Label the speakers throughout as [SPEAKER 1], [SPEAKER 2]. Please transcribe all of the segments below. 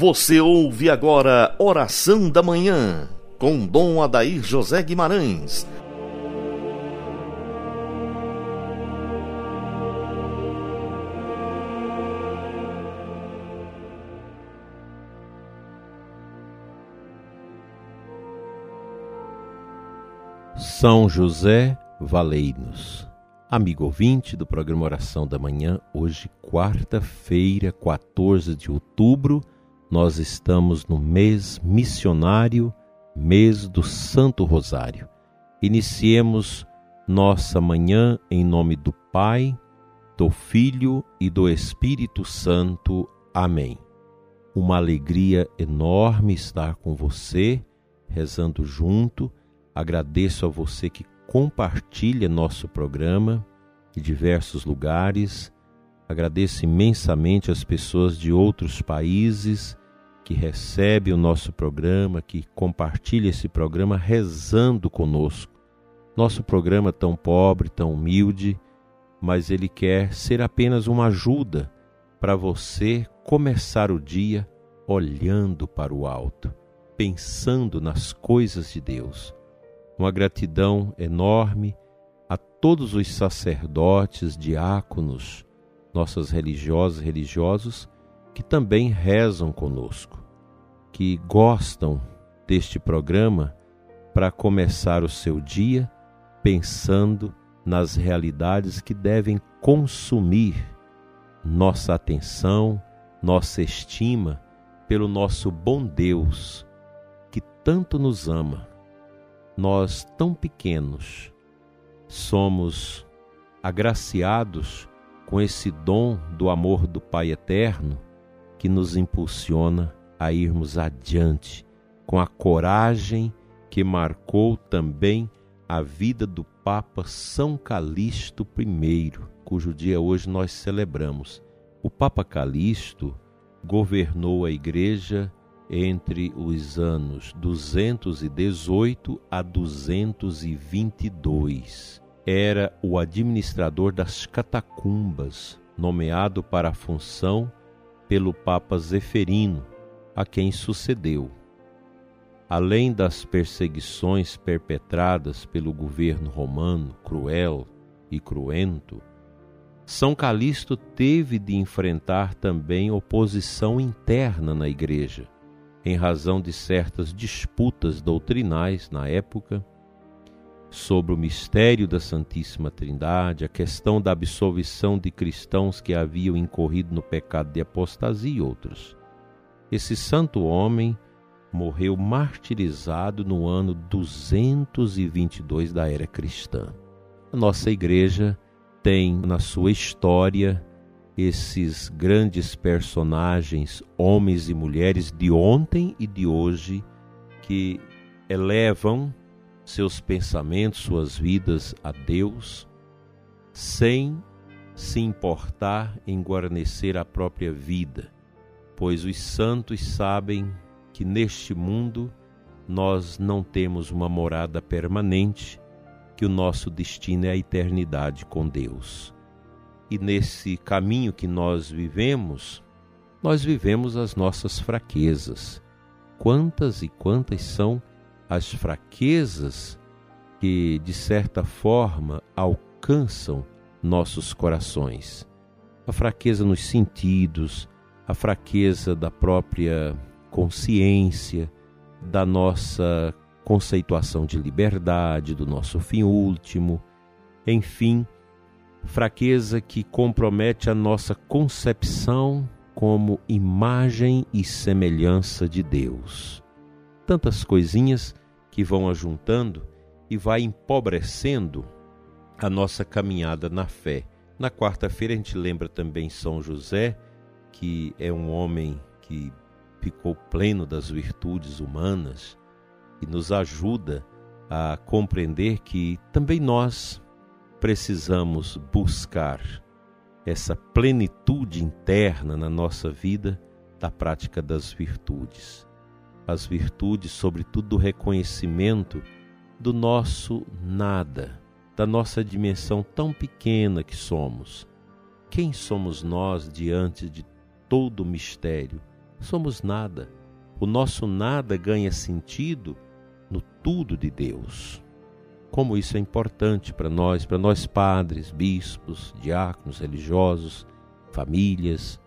[SPEAKER 1] Você ouve agora Oração da Manhã, com Dom Adair José Guimarães.
[SPEAKER 2] São José Valei-nos. Amigo ouvinte do programa Oração da Manhã, hoje, quarta-feira, 14 de outubro, nós estamos no mês missionário, mês do Santo Rosário. Iniciemos nossa manhã em nome do Pai, do Filho e do Espírito Santo. Amém. Uma alegria enorme estar com você, rezando junto. Agradeço a você que compartilha nosso programa em diversos lugares. Agradeço imensamente as pessoas de outros países que recebem o nosso programa, que compartilham esse programa rezando conosco. Nosso programa tão pobre, tão humilde, mas ele quer ser apenas uma ajuda para você começar o dia olhando para o alto, pensando nas coisas de Deus uma gratidão enorme a todos os sacerdotes, diáconos, nossas religiosas e religiosos que também rezam conosco, que gostam deste programa para começar o seu dia pensando nas realidades que devem consumir nossa atenção, nossa estima pelo nosso bom Deus que tanto nos ama. Nós tão pequenos somos agraciados com esse dom do amor do Pai eterno que nos impulsiona a irmos adiante com a coragem que marcou também a vida do Papa São Calixto I, cujo dia hoje nós celebramos. O Papa Calixto governou a Igreja entre os anos 218 a 222. Era o administrador das catacumbas, nomeado para a função pelo Papa Zeferino, a quem sucedeu. Além das perseguições perpetradas pelo governo romano, cruel e cruento, São Calixto teve de enfrentar também oposição interna na Igreja em razão de certas disputas doutrinais na época sobre o mistério da Santíssima Trindade, a questão da absolvição de cristãos que haviam incorrido no pecado de apostasia e outros. Esse santo homem morreu martirizado no ano 222 da era cristã. A nossa igreja tem na sua história esses grandes personagens, homens e mulheres de ontem e de hoje, que elevam seus pensamentos, suas vidas a Deus, sem se importar em guarnecer a própria vida, pois os santos sabem que neste mundo nós não temos uma morada permanente, que o nosso destino é a eternidade com Deus. E nesse caminho que nós vivemos, nós vivemos as nossas fraquezas. Quantas e quantas são as fraquezas que, de certa forma, alcançam nossos corações? A fraqueza nos sentidos, a fraqueza da própria consciência, da nossa conceituação de liberdade, do nosso fim último, enfim, fraqueza que compromete a nossa concepção como imagem e semelhança de Deus. Tantas coisinhas que vão ajuntando e vai empobrecendo a nossa caminhada na fé. Na quarta-feira a gente lembra também São José, que é um homem que ficou pleno das virtudes humanas e nos ajuda a compreender que também nós precisamos buscar essa plenitude interna na nossa vida da prática das virtudes. As virtudes, sobretudo, do reconhecimento do nosso nada, da nossa dimensão tão pequena que somos. Quem somos nós diante de todo o mistério somos nada. O nosso nada ganha sentido no tudo de Deus. Como isso é importante para nós, para nós padres, bispos, diáconos, religiosos, famílias,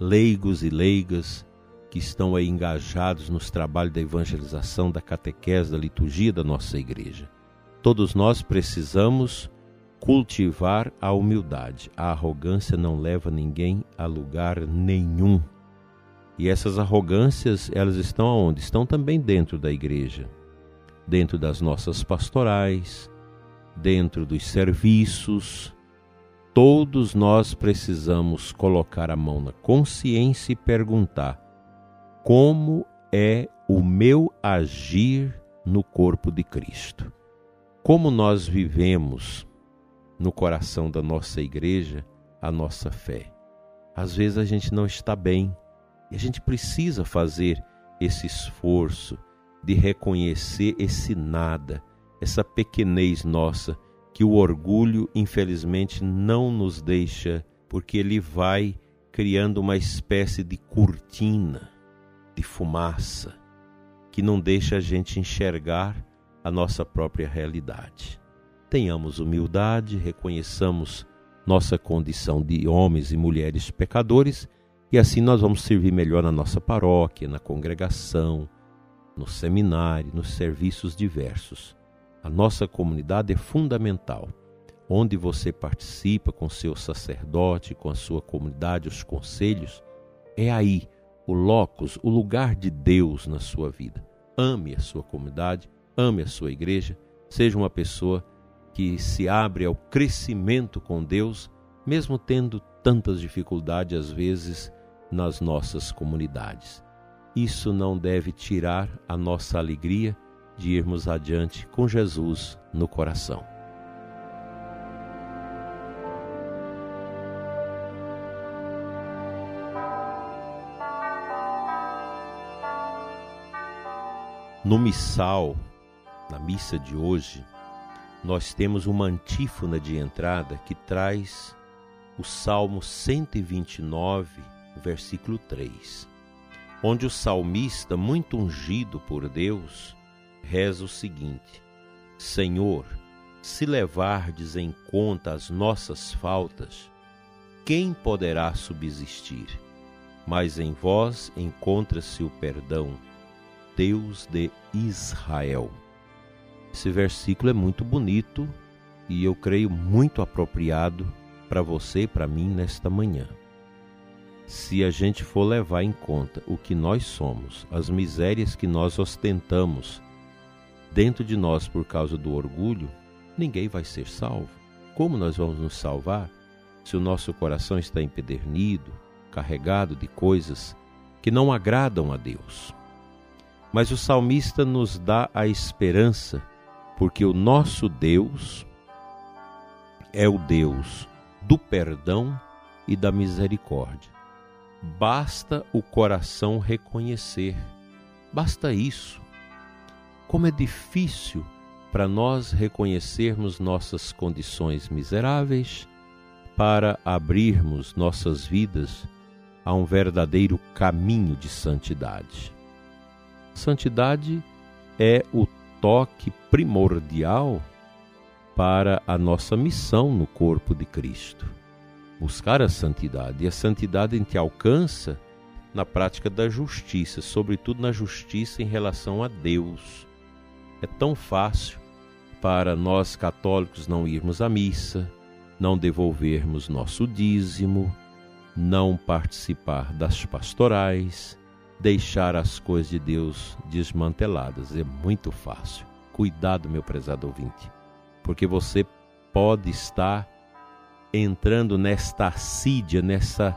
[SPEAKER 2] leigos e leigas que estão aí engajados nos trabalhos da evangelização, da catequese, da liturgia da nossa igreja. Todos nós precisamos cultivar a humildade. A arrogância não leva ninguém a lugar nenhum. E essas arrogâncias, elas estão aonde? Estão também dentro da igreja, dentro das nossas pastorais, dentro dos serviços. Todos nós precisamos colocar a mão na consciência e perguntar: como é o meu agir no corpo de Cristo? Como nós vivemos no coração da nossa igreja a nossa fé? Às vezes a gente não está bem e a gente precisa fazer esse esforço de reconhecer esse nada, essa pequenez nossa, que o orgulho, infelizmente, não nos deixa, porque ele vai criando uma espécie de cortina, de fumaça, que não deixa a gente enxergar a nossa própria realidade. Tenhamos humildade, reconheçamos nossa condição de homens e mulheres pecadores e assim nós vamos servir melhor na nossa paróquia, na congregação, no seminário, nos serviços diversos. A nossa comunidade é fundamental. Onde você participa com seu sacerdote, com a sua comunidade, os conselhos, é aí o locus, o lugar de Deus na sua vida. Ame a sua comunidade, ame a sua igreja, seja uma pessoa que se abre ao crescimento com Deus, mesmo tendo tantas dificuldades às vezes nas nossas comunidades. Isso não deve tirar a nossa alegria de irmos adiante com Jesus no coração. No missal, na missa de hoje, nós temos uma antífona de entrada que traz o Salmo 129 versículo 3, onde o salmista, muito ungido por Deus, reza o seguinte: Senhor, se levardes em conta as nossas faltas, quem poderá subsistir? Mas em vós encontra-se o perdão, Deus de Israel. Esse versículo é muito bonito e eu creio muito apropriado para você e para mim nesta manhã se a gente for levar em conta o que nós somos, as misérias que nós ostentamos dentro de nós por causa do orgulho, ninguém vai ser salvo. Como nós vamos nos salvar se o nosso coração está empedernido, carregado de coisas que não agradam a Deus? Mas o salmista nos dá a esperança, porque o nosso Deus é o Deus do perdão e da misericórdia. Basta o coração reconhecer. Basta isso. Como é difícil para nós reconhecermos nossas condições miseráveis, para abrirmos nossas vidas a um verdadeiro caminho de santidade. Santidade é o toque primordial para a nossa missão no corpo de Cristo buscar a santidade. E a santidade a gente alcança na prática da justiça, sobretudo na justiça em relação a Deus. É tão fácil para nós católicos não irmos à missa, não devolvermos nosso dízimo, não participar das pastorais, deixar as coisas de Deus desmanteladas. É muito fácil. Cuidado, meu prezado ouvinte, porque você pode estar entrando nesta assídia, nessa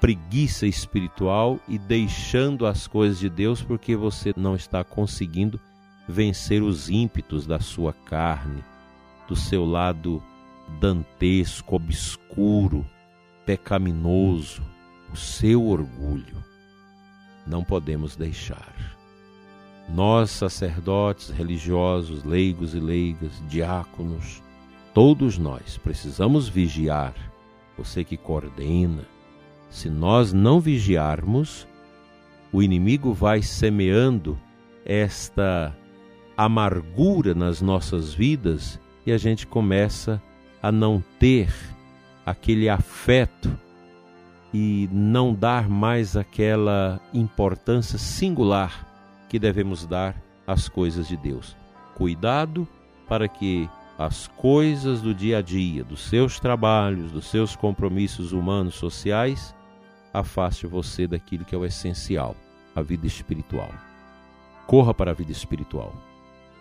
[SPEAKER 2] preguiça espiritual e deixando as coisas de Deus porque você não está conseguindo vencer os ímpetos da sua carne, do seu lado dantesco, obscuro, pecaminoso, o seu orgulho. Não podemos deixar. Nós, sacerdotes, religiosos, leigos e leigas, diáconos, Todos nós precisamos vigiar. Você que coordena, se nós não vigiarmos, o inimigo vai semeando esta amargura nas nossas vidas e a gente começa a não ter aquele afeto e não dar mais aquela importância singular que devemos dar às coisas de Deus. Cuidado para que as coisas do dia a dia, dos seus trabalhos, dos seus compromissos humanos, sociais, afaste você daquilo que é o essencial, a vida espiritual. Corra para a vida espiritual.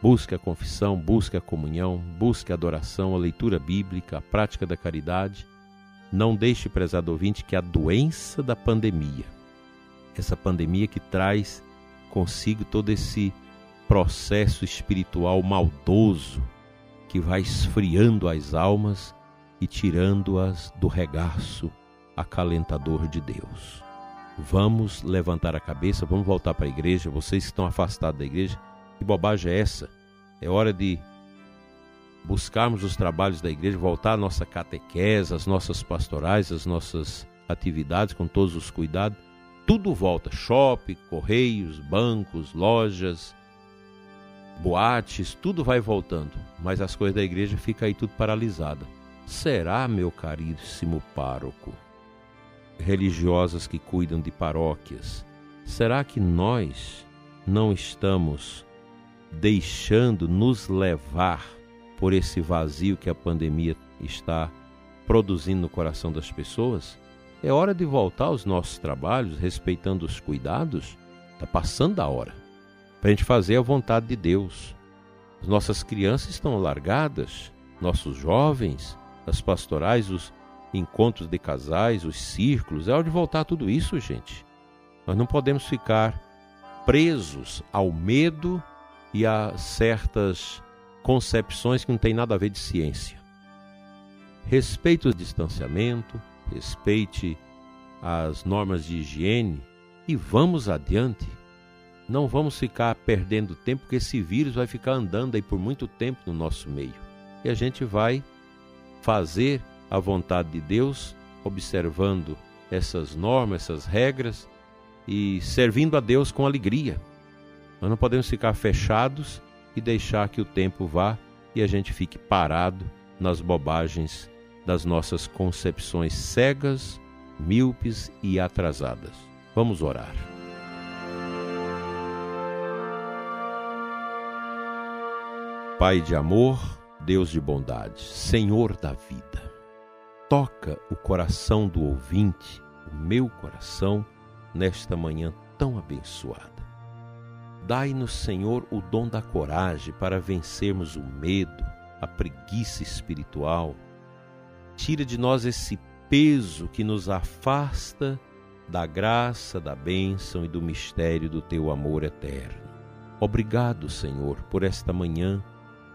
[SPEAKER 2] Busque a confissão, busque a comunhão, busque a adoração, a leitura bíblica, a prática da caridade. Não deixe, prezado ouvinte, que a doença da pandemia, essa pandemia que traz consigo todo esse processo espiritual maldoso que vai esfriando as almas e tirando-as do regaço acalentador de Deus. Vamos levantar a cabeça, vamos voltar para a igreja. Vocês que estão afastados da igreja, que bobagem é essa? É hora de buscarmos os trabalhos da igreja, voltar à nossa catequese, as nossas pastorais, as nossas atividades com todos os cuidados. Tudo volta: shopping, correios, bancos, lojas, boates, tudo vai voltando. Mas as coisas da igreja ficam aí tudo paralisada. Será, meu caríssimo pároco? religiosas que cuidam de paróquias, será que nós não estamos deixando nos levar por esse vazio que a pandemia está produzindo no coração das pessoas? É hora de voltar aos nossos trabalhos, respeitando os cuidados. Está passando a hora para a gente fazer a vontade de Deus. As nossas crianças estão largadas, nossos jovens, as pastorais, os, encontros de casais, os círculos, é hora de voltar a tudo isso, gente. Nós não podemos ficar presos ao medo e a certas concepções que não têm nada a ver de ciência. Respeite o distanciamento, respeite as normas de higiene e vamos adiante. Não vamos ficar perdendo tempo, porque esse vírus vai ficar andando aí por muito tempo no nosso meio. E a gente vai fazer a vontade de Deus, observando essas normas, essas regras e servindo a Deus com alegria. Nós não podemos ficar fechados e deixar que o tempo vá e a gente fique parado nas bobagens das nossas concepções cegas, míopes e atrasadas. Vamos orar. Pai de amor, Deus de bondade, Senhor da vida toca o coração do ouvinte, o meu coração, nesta manhã tão abençoada. Dai-nos, Senhor, o dom da coragem para vencermos o medo, a preguiça espiritual. Tira de nós esse peso que nos afasta da graça, da bênção e do mistério do teu amor eterno. Obrigado, Senhor, por esta manhã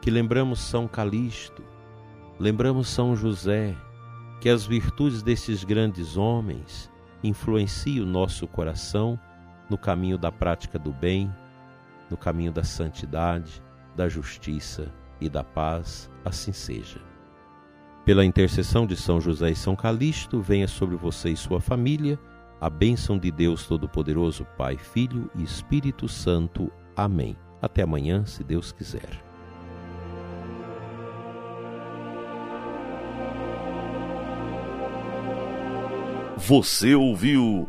[SPEAKER 2] que lembramos São Calixto, lembramos São José, que as virtudes desses grandes homens influenciem o nosso coração no caminho da prática do bem, no caminho da santidade, da justiça e da paz, assim seja. Pela intercessão de São José e São Calixto, venha sobre você e sua família a bênção de Deus Todo-Poderoso, Pai, Filho e Espírito Santo. Amém. Até amanhã, se Deus quiser.
[SPEAKER 1] Você ouviu